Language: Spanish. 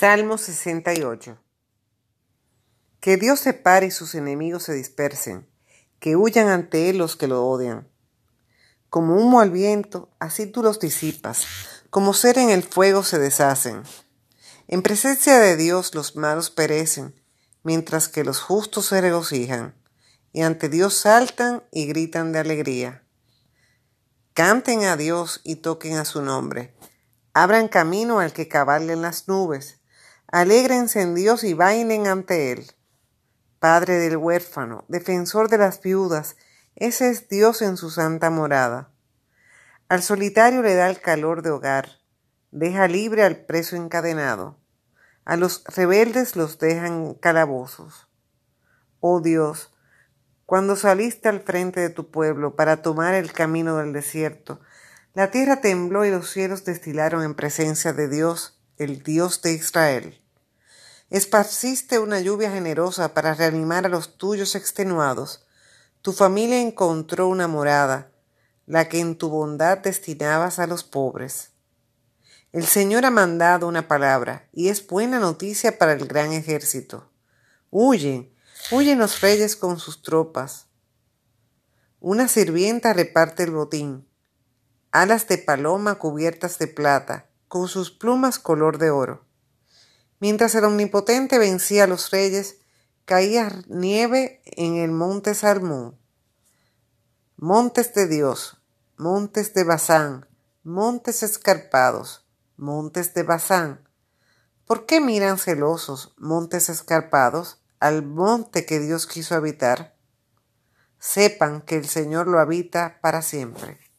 Salmo 68 Que Dios separe y sus enemigos se dispersen, que huyan ante Él los que lo odian. Como humo al viento, así tú los disipas, como ser en el fuego se deshacen. En presencia de Dios los malos perecen, mientras que los justos se regocijan, y ante Dios saltan y gritan de alegría. Canten a Dios y toquen a su nombre. Abran camino al que cabalga en las nubes Alégrense en Dios y bailen ante Él. Padre del huérfano, defensor de las viudas, ese es Dios en su santa morada. Al solitario le da el calor de hogar, deja libre al preso encadenado, a los rebeldes los dejan calabozos. Oh Dios, cuando saliste al frente de tu pueblo para tomar el camino del desierto, la tierra tembló y los cielos destilaron en presencia de Dios, el Dios de Israel. Esparciste una lluvia generosa para reanimar a los tuyos extenuados. Tu familia encontró una morada, la que en tu bondad destinabas a los pobres. El Señor ha mandado una palabra, y es buena noticia para el gran ejército. Huyen, huyen los reyes con sus tropas. Una sirvienta reparte el botín, alas de paloma cubiertas de plata, con sus plumas color de oro. Mientras el Omnipotente vencía a los reyes, caía nieve en el monte Salmón. Montes de Dios, montes de Bazán, montes escarpados, montes de Bazán. ¿Por qué miran celosos, montes escarpados, al monte que Dios quiso habitar? Sepan que el Señor lo habita para siempre.